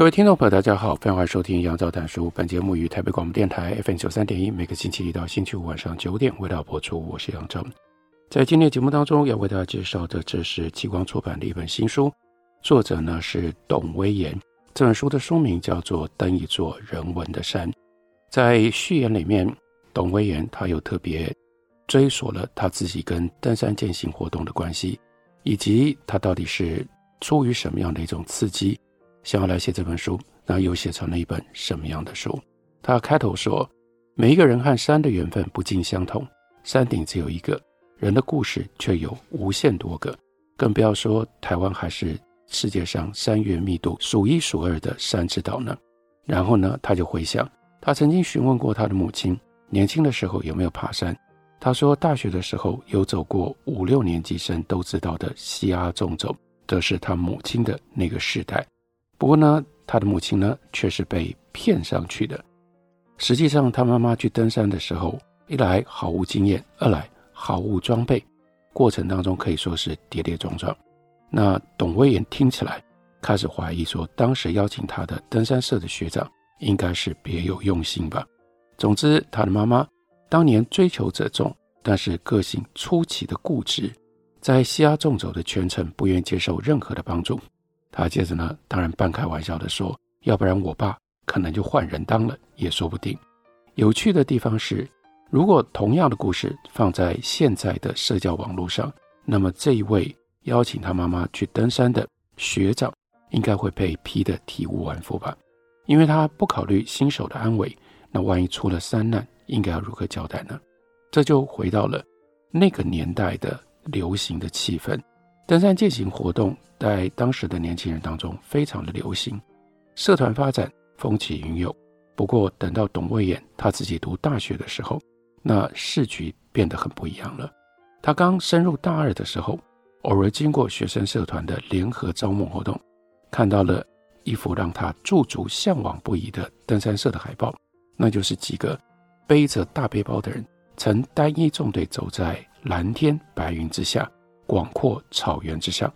各位听众朋友，大家好，欢迎收听杨照谈书。本节目于台北广播电台 FM 九三点一，每个星期一到星期五晚上九点为大家播出。我是杨照。在今天节目当中，要为大家介绍的，这是极光出版的一本新书，作者呢是董威言。这本书的书名叫做《登一座人文的山》。在序言里面，董威言他又特别追溯了他自己跟登山健行活动的关系，以及他到底是出于什么样的一种刺激。想要来写这本书，那又写成了一本什么样的书？他开头说：“每一个人和山的缘分不尽相同，山顶只有一个，人的故事却有无限多个，更不要说台湾还是世界上山岳密度数一数二的山之岛呢。”然后呢，他就回想，他曾经询问过他的母亲，年轻的时候有没有爬山。他说，大学的时候有走过五六年级生都知道的西阿纵走，这是他母亲的那个时代。不过呢，他的母亲呢却是被骗上去的。实际上，他妈妈去登山的时候，一来毫无经验，二来毫无装备，过程当中可以说是跌跌撞撞。那董威言听起来开始怀疑说，当时邀请他的登山社的学长应该是别有用心吧。总之，他的妈妈当年追求者众，但是个性出奇的固执，在西阿纵走的全程不愿接受任何的帮助。他接着呢，当然半开玩笑的说：“要不然我爸可能就换人当了，也说不定。”有趣的地方是，如果同样的故事放在现在的社交网络上，那么这一位邀请他妈妈去登山的学长，应该会被批得体无完肤吧？因为他不考虑新手的安危，那万一出了山难，应该要如何交代呢？这就回到了那个年代的流行的气氛，登山健行活动。在当时的年轻人当中非常的流行，社团发展风起云涌。不过等到董卫言他自己读大学的时候，那时局变得很不一样了。他刚升入大二的时候，偶尔经过学生社团的联合招募活动，看到了一幅让他驻足向往不已的登山社的海报，那就是几个背着大背包的人，呈单一纵队走在蓝天白云之下，广阔草原之上。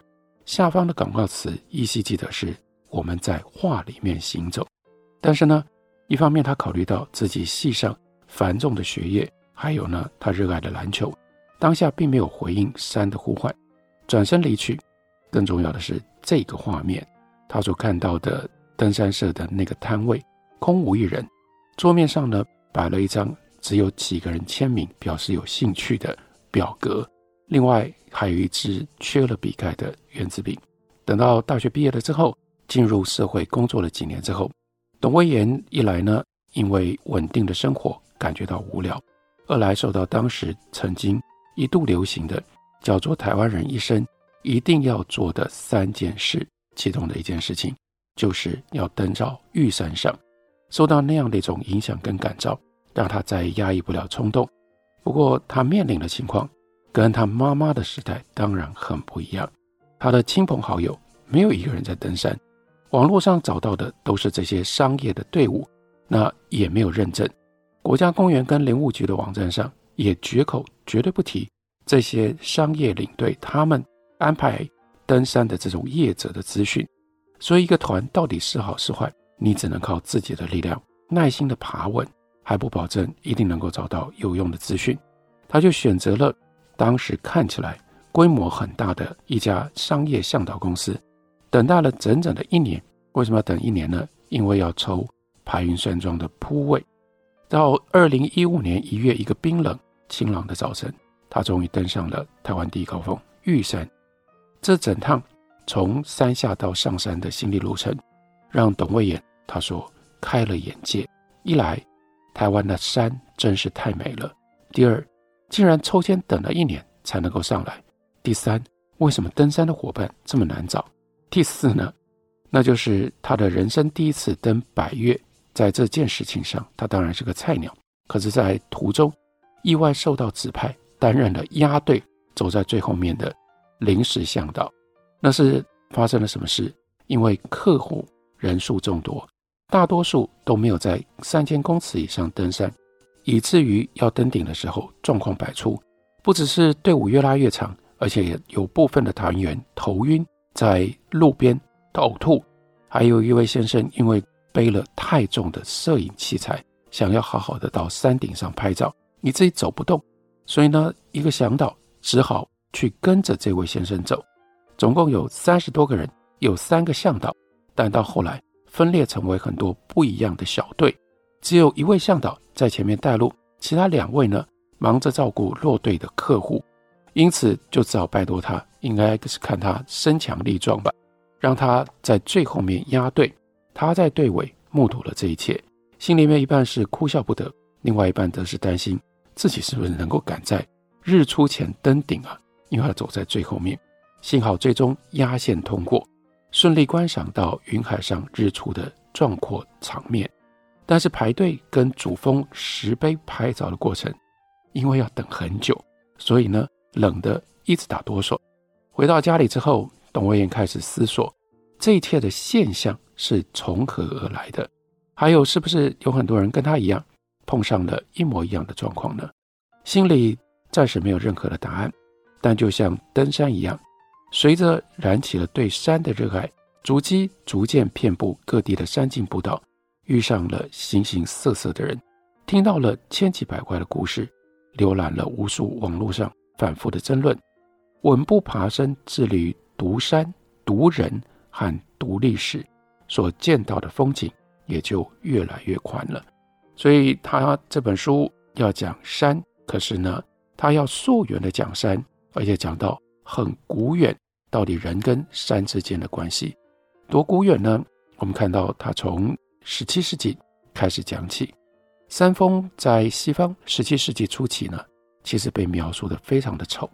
下方的广告词依稀记得是我们在画里面行走，但是呢，一方面他考虑到自己系上繁重的学业，还有呢他热爱的篮球，当下并没有回应山的呼唤，转身离去。更重要的是这个画面，他所看到的登山社的那个摊位空无一人，桌面上呢摆了一张只有几个人签名表示有兴趣的表格。另外还有一支缺了笔盖的原子笔。等到大学毕业了之后，进入社会工作了几年之后，董威言一来呢，因为稳定的生活感觉到无聊；二来受到当时曾经一度流行的叫做台湾人一生一定要做的三件事，其中的一件事情就是要登到玉山上。受到那样的一种影响跟感召，让他再压抑不了冲动。不过他面临的情况。跟他妈妈的时代当然很不一样，他的亲朋好友没有一个人在登山，网络上找到的都是这些商业的队伍，那也没有认证。国家公园跟林务局的网站上也绝口绝对不提这些商业领队他们安排登山的这种业者的资讯。所以一个团到底是好是坏，你只能靠自己的力量，耐心的爬稳，还不保证一定能够找到有用的资讯。他就选择了。当时看起来规模很大的一家商业向导公司，等待了整整的一年。为什么要等一年呢？因为要抽排云山庄的铺位。到二零一五年一月一个冰冷晴朗的早晨，他终于登上了台湾第一高峰玉山。这整趟从山下到上山的心理路程，让董卫言他说开了眼界。一来，台湾的山真是太美了；第二，竟然抽签等了一年才能够上来。第三，为什么登山的伙伴这么难找？第四呢，那就是他的人生第一次登百岳，在这件事情上，他当然是个菜鸟。可是，在途中意外受到指派，担任了压队走在最后面的临时向导。那是发生了什么事？因为客户人数众多，大多数都没有在三千公尺以上登山，以至于要登顶的时候状况百出。不只是队伍越拉越长，而且也有部分的团员头晕，在路边呕吐。还有一位先生因为背了太重的摄影器材，想要好好的到山顶上拍照，你自己走不动，所以呢，一个向导只好去跟着这位先生走。总共有三十多个人，有三个向导，但到后来分裂成为很多不一样的小队，只有一位向导在前面带路，其他两位呢，忙着照顾落队的客户，因此就只好拜托他，应该是看他身强力壮吧，让他在最后面压队。他在队尾目睹了这一切，心里面一半是哭笑不得，另外一半则是担心自己是不是能够赶在日出前登顶啊，因为他走在最后面。幸好最终压线通过，顺利观赏到云海上日出的壮阔场面。但是排队跟主峰石碑拍照的过程，因为要等很久，所以呢冷得一直打哆嗦。回到家里之后，董威燕开始思索这一切的现象是从何而来的，还有是不是有很多人跟他一样碰上了一模一样的状况呢？心里暂时没有任何的答案，但就像登山一样。随着燃起了对山的热爱，足迹逐渐遍布各地的山径步道，遇上了形形色色的人，听到了千奇百怪的故事，浏览了无数网络上反复的争论，稳步爬升，致力于独山、独人和独历史，所见到的风景也就越来越宽了。所以他这本书要讲山，可是呢，他要溯源的讲山，而且讲到很古远。到底人跟山之间的关系多古远呢？我们看到他从十七世纪开始讲起，山峰在西方十七世纪初期呢，其实被描述得非常的丑，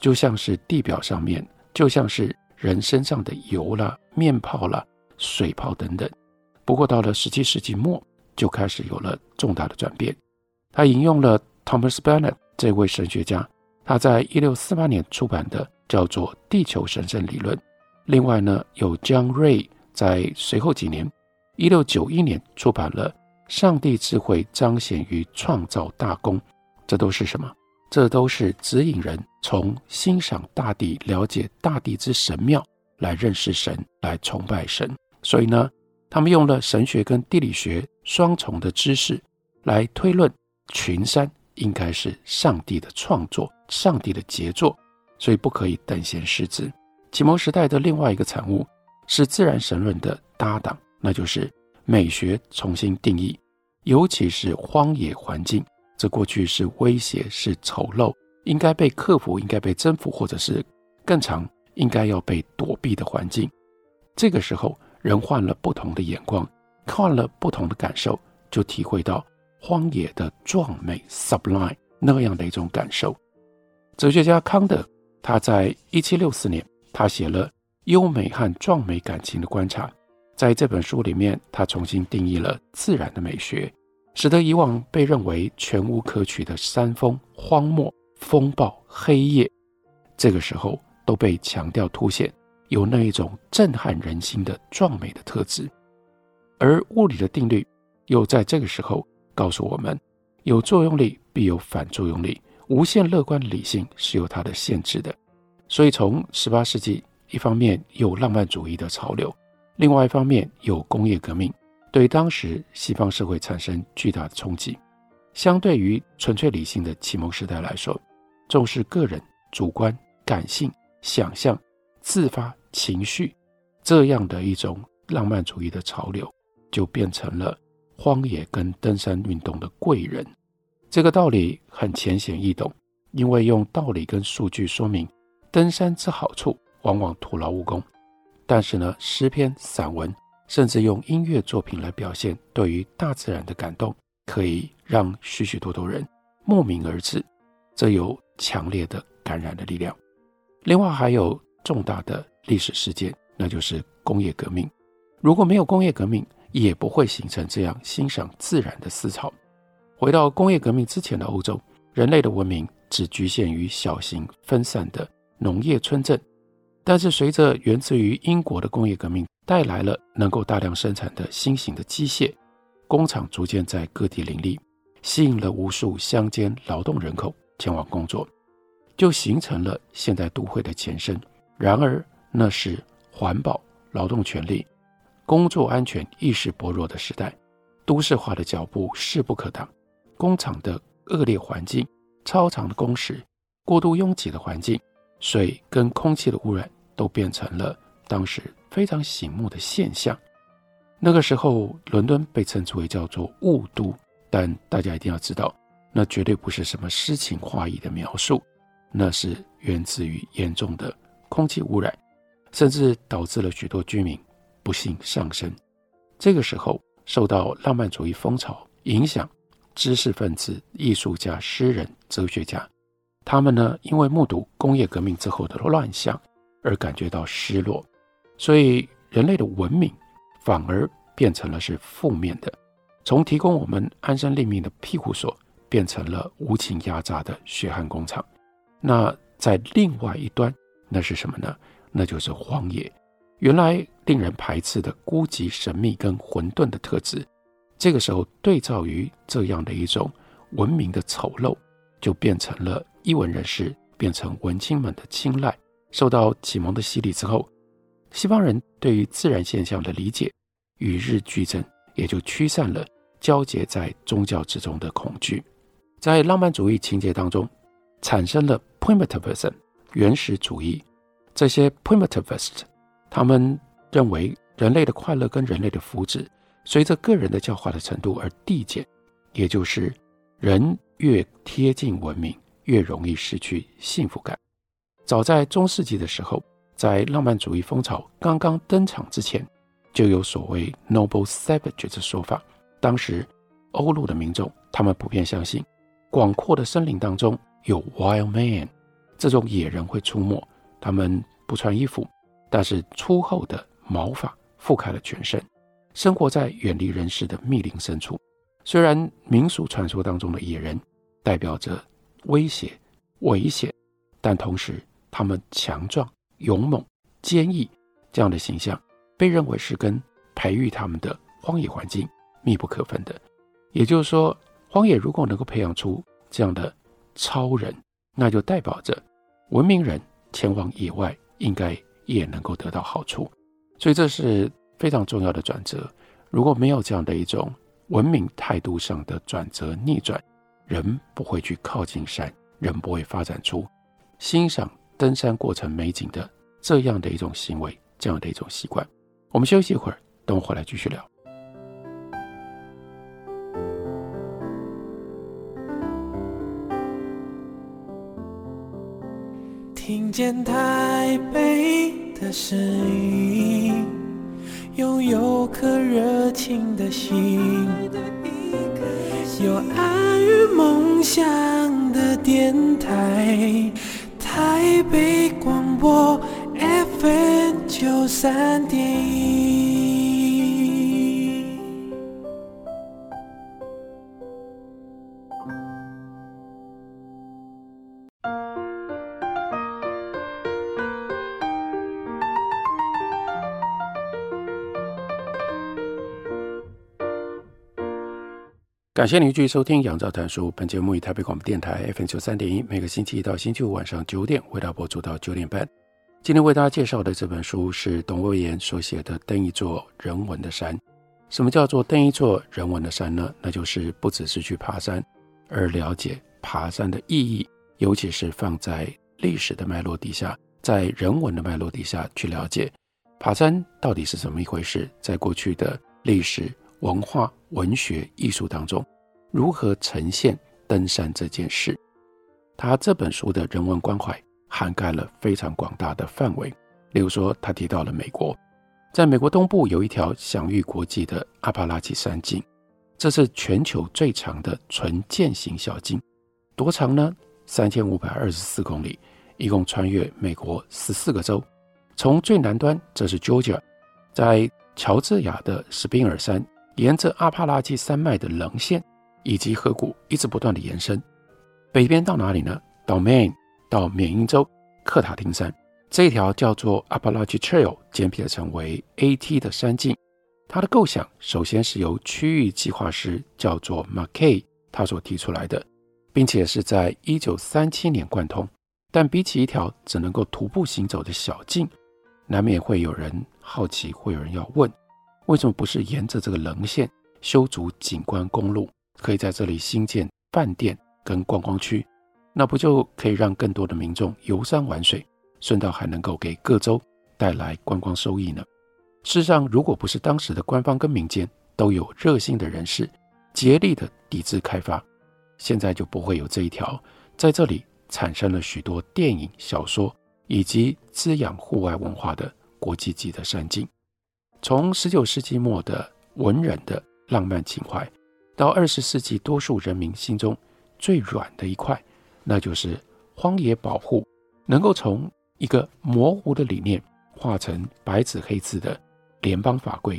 就像是地表上面，就像是人身上的油啦、面泡啦、水泡等等。不过到了十七世纪末，就开始有了重大的转变。他引用了 Thomas Bennett 这位神学家，他在一六四八年出版的。叫做地球神圣理论。另外呢，有 John Ray 在随后几年，一六九一年出版了《上帝智慧彰显于创造大功》。这都是什么？这都是指引人从欣赏大地、了解大地之神妙来认识神、来崇拜神。所以呢，他们用了神学跟地理学双重的知识来推论群山应该是上帝的创作、上帝的杰作。所以不可以等闲视之。启蒙时代的另外一个产物是自然神论的搭档，那就是美学重新定义，尤其是荒野环境，这过去是威胁、是丑陋，应该被克服、应该被征服，或者是更长应该要被躲避的环境。这个时候，人换了不同的眼光，换了不同的感受，就体会到荒野的壮美 （sublime） 那样的一种感受。哲学家康德。他在一七六四年，他写了优美和壮美感情的观察，在这本书里面，他重新定义了自然的美学，使得以往被认为全无可取的山峰、荒漠、风暴、黑夜，这个时候都被强调凸显有那一种震撼人心的壮美的特质，而物理的定律又在这个时候告诉我们，有作用力必有反作用力。无限乐观理性是有它的限制的，所以从十八世纪，一方面有浪漫主义的潮流，另外一方面有工业革命，对当时西方社会产生巨大的冲击。相对于纯粹理性的启蒙时代来说，重视个人主观感性、想象、自发情绪这样的一种浪漫主义的潮流，就变成了荒野跟登山运动的贵人。这个道理很浅显易懂，因为用道理跟数据说明登山之好处，往往徒劳无功。但是呢，诗篇、散文，甚至用音乐作品来表现对于大自然的感动，可以让许许多多人慕名而至，这有强烈的感染的力量。另外还有重大的历史事件，那就是工业革命。如果没有工业革命，也不会形成这样欣赏自然的思潮。回到工业革命之前的欧洲，人类的文明只局限于小型分散的农业村镇。但是随着源自于英国的工业革命带来了能够大量生产的新型的机械，工厂逐渐在各地林立，吸引了无数乡间劳动人口前往工作，就形成了现代都会的前身。然而，那是环保、劳动权利、工作安全意识薄弱的时代，都市化的脚步势不可挡。工厂的恶劣环境、超长的工时、过度拥挤的环境、水跟空气的污染，都变成了当时非常醒目的现象。那个时候，伦敦被称之为叫做“雾都”，但大家一定要知道，那绝对不是什么诗情画意的描述，那是源自于严重的空气污染，甚至导致了许多居民不幸丧生。这个时候，受到浪漫主义风潮影响，知识分子、艺术家、诗人、哲学家，他们呢，因为目睹工业革命之后的乱象。而感觉到失落，所以人类的文明反而变成了是负面的，从提供我们安身立命的庇护所，变成了无情压榨的血汗工厂。那在另外一端，那是什么呢？那就是荒野。原来令人排斥的孤寂、神秘跟混沌的特质，这个时候对照于这样的一种文明的丑陋，就变成了艺文人士，变成文青们的青睐。受到启蒙的洗礼之后，西方人对于自然现象的理解与日俱增，也就驱散了交结在宗教之中的恐惧。在浪漫主义情节当中，产生了 primitiveism 原始主义。这些 primitivist 他们认为人类的快乐跟人类的福祉随着个人的教化的程度而递减，也就是人越贴近文明，越容易失去幸福感。早在中世纪的时候，在浪漫主义风潮刚刚登场之前，就有所谓 “noble savage” 的说法。当时，欧陆的民众他们普遍相信，广阔的森林当中有 wild man，这种野人会出没。他们不穿衣服，但是粗厚的毛发覆盖了全身，生活在远离人世的密林深处。虽然民俗传说当中的野人代表着威胁、危险，但同时，他们强壮、勇猛、坚毅这样的形象，被认为是跟培育他们的荒野环境密不可分的。也就是说，荒野如果能够培养出这样的超人，那就代表着文明人前往野外应该也能够得到好处。所以这是非常重要的转折。如果没有这样的一种文明态度上的转折逆转，人不会去靠近山，人不会发展出欣赏。登山过程美景的这样的一种行为，这样的一种习惯。我们休息一会儿，等我回来继续聊。听见台北的声音，拥有颗热情的心，有爱与梦想的电台。台北广播 FM 九三点一，感谢您继续收听《杨照谈书》。本节目以台北广播电台 FM 九三点一，每个星期一到星期五晚上九点为大家播出到九点半。今天为大家介绍的这本书是董威言所写的《登一座人文的山》。什么叫做登一座人文的山呢？那就是不只是去爬山，而了解爬山的意义，尤其是放在历史的脉络底下，在人文的脉络底下去了解爬山到底是怎么一回事，在过去的历史。文化、文学、艺术当中，如何呈现登山这件事？他这本书的人文关怀涵盖了非常广大的范围。例如说，他提到了美国，在美国东部有一条享誉国际的阿帕拉契山径，这是全球最长的纯健行小径，多长呢？三千五百二十四公里，一共穿越美国十四个州，从最南端这是 Georgia，在乔治亚的史宾尔山，沿着阿帕拉契山脉的棱线以及河谷一直不断的延伸，北边到哪里呢？到 Maine，到缅因州克塔丁山，这条叫做 Appalach Trail，简笔成为 AT 的山径，它的构想首先是由区域计划师叫做 Mackay 他所提出来的，并且是在一九三七年贯通。但比起一条只能够徒步行走的小径，难免会有人好奇，会有人要问：为什么不是沿着这个棱线修筑景观公路，可以在这里兴建饭店跟观光区？那不就可以让更多的民众游山玩水，顺道还能够给各州带来观光收益呢？事实上，如果不是当时的官方跟民间都有热心的人士竭力的抵制开发，现在就不会有这一条在这里。产生了许多电影、小说以及滋养户外文化的国际级的山径。从十九世纪末的文人的浪漫情怀，到二十世纪多数人民心中最软的一块，那就是荒野保护，能够从一个模糊的理念化成白纸黑字的联邦法规。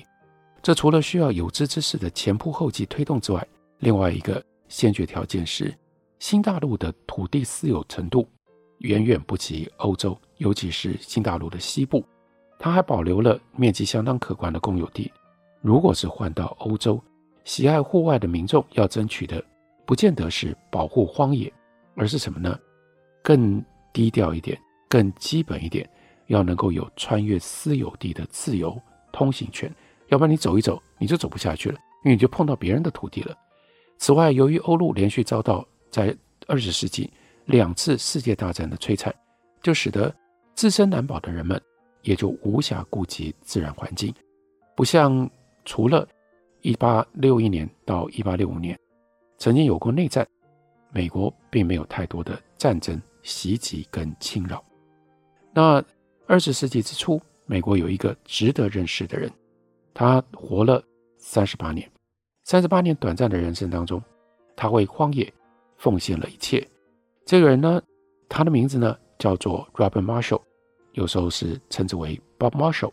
这除了需要有志之士的前仆后继推动之外，另外一个先决条件是。新大陆的土地私有程度远远不及欧洲，尤其是新大陆的西部，它还保留了面积相当可观的公有地。如果是换到欧洲，喜爱户外的民众要争取的，不见得是保护荒野，而是什么呢？更低调一点，更基本一点，要能够有穿越私有地的自由通行权，要不然你走一走，你就走不下去了，因为你就碰到别人的土地了。此外，由于欧陆连续遭到在二十世纪两次世界大战的摧残，就使得自身难保的人们也就无暇顾及自然环境，不像除了一八六一年到一八六五年曾经有过内战，美国并没有太多的战争袭击跟侵扰。那二十世纪之初，美国有一个值得认识的人，他活了三十八年，三十八年短暂的人生当中，他为荒野。奉献了一切。这个人呢，他的名字呢叫做 Robert Marshall，有时候是称之为 Bob Marshall。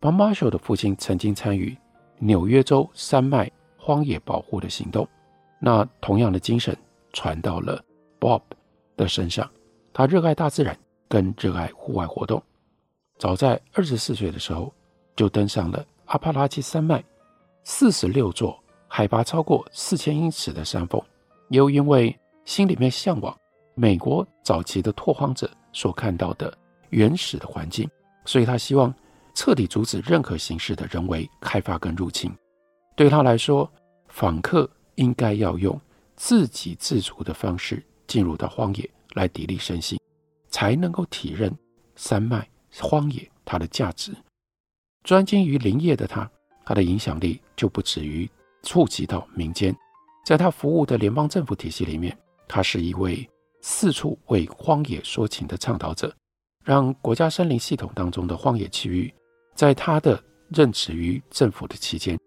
Bob Marshall 的父亲曾经参与纽约州山脉荒野保护的行动。那同样的精神传到了 Bob 的身上。他热爱大自然，更热爱户外活动。早在二十四岁的时候，就登上了阿帕拉契山脉四十六座海拔超过四千英尺的山峰。又因为心里面向往美国早期的拓荒者所看到的原始的环境，所以他希望彻底阻止任何形式的人为开发跟入侵。对他来说，访客应该要用自给自足的方式进入到荒野来砥砺身心，才能够体认山脉荒野它的价值。专精于林业的他，他的影响力就不止于触及到民间。在他服务的联邦政府体系里面，他是一位四处为荒野说情的倡导者，让国家森林系统当中的荒野区域，在他的任职于政府的期间，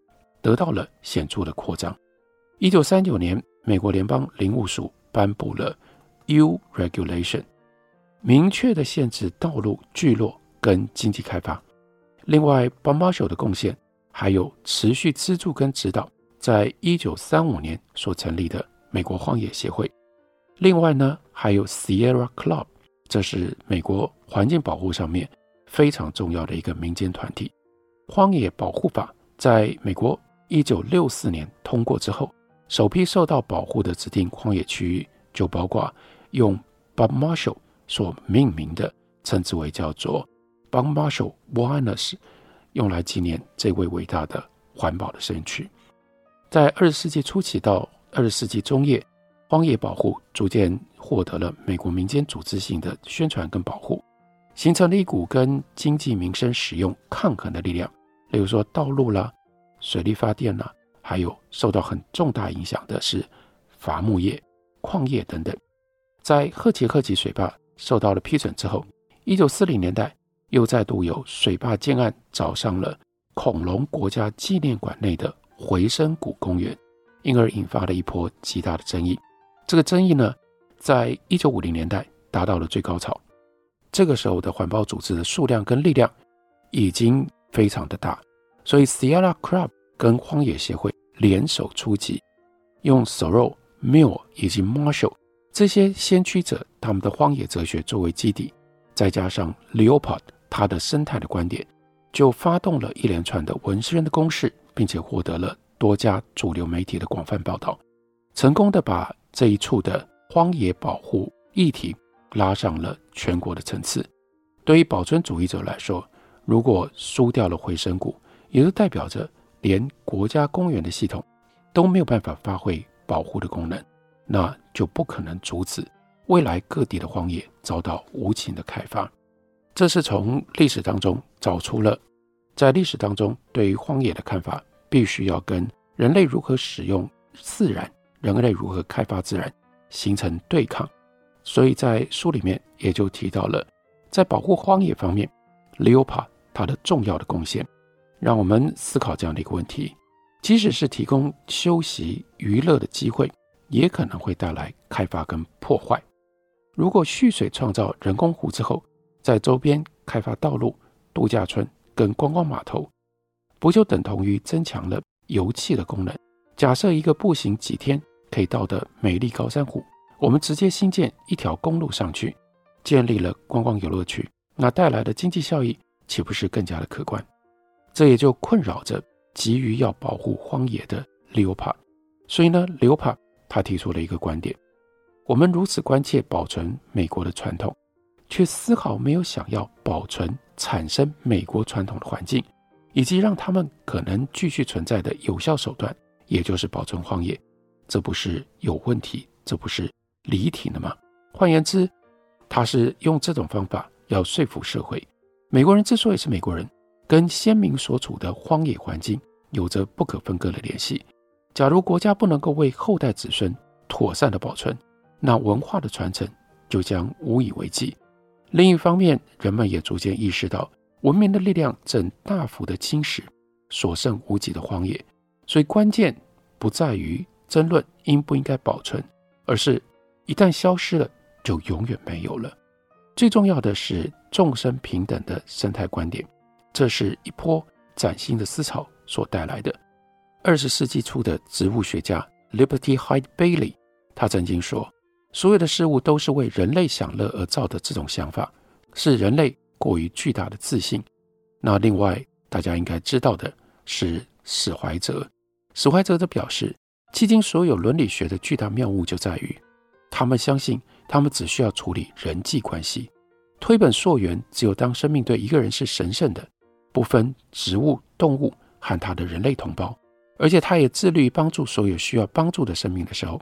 得到了显著的扩张。一九三九年，美国联邦林务署颁布了 U Regulation，明确的限制道路聚落跟经济开发。另外 bombash 的贡献还有持续资助跟指导。在一九三五年所成立的美国荒野协会，另外呢还有 Sierra Club，这是美国环境保护上面非常重要的一个民间团体。荒野保护法在美国一九六四年通过之后，首批受到保护的指定荒野区域就包括用 Bob Marshall 所命名的，称之为叫做 Bob Marshall Wilderness，用来纪念这位伟大的环保的先驱。在二十世纪初期到二十世纪中叶，荒野保护逐渐获得了美国民间组织性的宣传跟保护，形成了一股跟经济民生使用抗衡的力量。例如说道路啦、水力发电啦，还有受到很重大影响的是伐木业、矿业等等。在赫奇克级水坝受到了批准之后，一九四零年代又再度有水坝建案找上了恐龙国家纪念馆内的。回声谷公园，因而引发了一波极大的争议。这个争议呢，在一九五零年代达到了最高潮。这个时候的环保组织的数量跟力量已经非常的大，所以 Sierra Club 跟荒野协会联手出击，用 Thoreau、Mill 以及 Marshall 这些先驱者他们的荒野哲学作为基底，再加上 Leopold 他的生态的观点，就发动了一连串的文诗人的攻势，并且获得了多家主流媒体的广泛报道，成功的把这一处的荒野保护议题。拉上了全国的层次。对于保存主义者来说，如果输掉了回声谷，也就代表着连国家公园的系统都没有办法发挥保护的功能，那就不可能阻止未来各地的荒野遭到无情的开发。这是从历史当中找出了，在历史当中对于荒野的看法，必须要跟人类如何使用自然、人类如何开发自然形成对抗。所以在书里面也就提到了，在保护荒野方面，Leopold 他的重要的贡献，让我们思考这样的一个问题：即使是提供休息娱乐的机会，也可能会带来开发跟破坏。如果蓄水创造人工湖之后，在周边开发道路、度假村跟观光码头，不就等同于增强了游憩的功能？假设一个步行几天可以到的美丽高山湖。我们直接新建一条公路上去，建立了观光游乐区，那带来的经济效益岂不是更加的可观？这也就困扰着急于要保护荒野的 Leopold。所以呢，Leopold 他提出了一个观点：我们如此关切保存美国的传统，却丝毫没有想要保存产生美国传统的环境，以及让他们可能继续存在的有效手段，也就是保存荒野。这不是有问题？这不是？离题了吗？换言之，他是用这种方法要说服社会，美国人之所以是美国人，跟先民所处的荒野环境有着不可分割的联系。假如国家不能够为后代子孙妥善的保存，那文化的传承就将无以为继。另一方面，人们也逐渐意识到，文明的力量正大幅的侵蚀所剩无几的荒野，所以关键不在于争论应不应该保存，而是。一旦消失了，就永远没有了。最重要的是众生平等的生态观点，这是一波崭新的思潮所带来的。二十世纪初的植物学家 Liberty Hyde Bailey，他曾经说：“所有的事物都是为人类享乐而造的。”这种想法是人类过于巨大的自信。那另外，大家应该知道的是史怀哲，史怀哲则表示，迄今所有伦理学的巨大谬误就在于。他们相信，他们只需要处理人际关系，推本溯源。只有当生命对一个人是神圣的，不分植物、动物和他的人类同胞，而且他也致力于帮助所有需要帮助的生命的时候，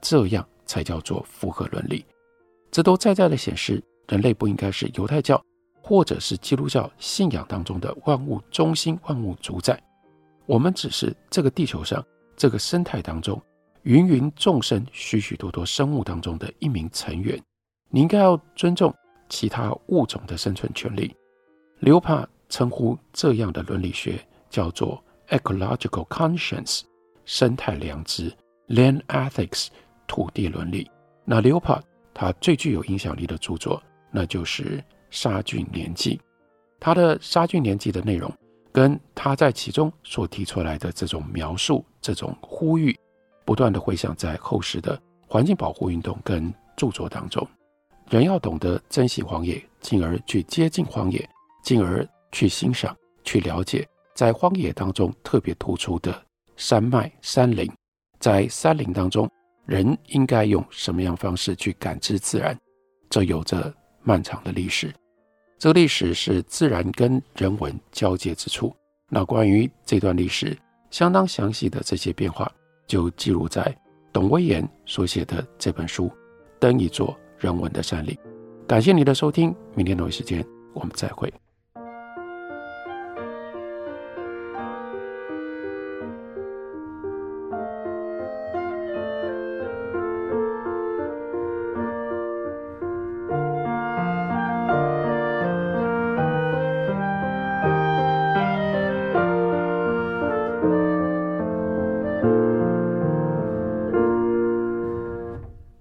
这样才叫做符合伦理。这都在在的显示，人类不应该是犹太教或者是基督教信仰当中的万物中心、万物主宰。我们只是这个地球上这个生态当中。芸芸众生、许许多多生物当中的一名成员，你应该要尊重其他物种的生存权利。刘帕称呼这样的伦理学叫做 ecological conscience，生态良知 （land ethics），土地伦理。那刘帕他最具有影响力的著作，那就是《杀菌年记》。他的《杀菌年记》的内容，跟他在其中所提出来的这种描述、这种呼吁。不断地回响在后世的环境保护运动跟著作当中，人要懂得珍惜荒野，进而去接近荒野，进而去欣赏、去了解在荒野当中特别突出的山脉、山林，在山林当中，人应该用什么样方式去感知自然？这有着漫长的历史，这历史是自然跟人文交界之处。那关于这段历史相当详细的这些变化。就记录在董威言所写的这本书《登一座人文的山岭》。感谢你的收听，明天同一时间我们再会。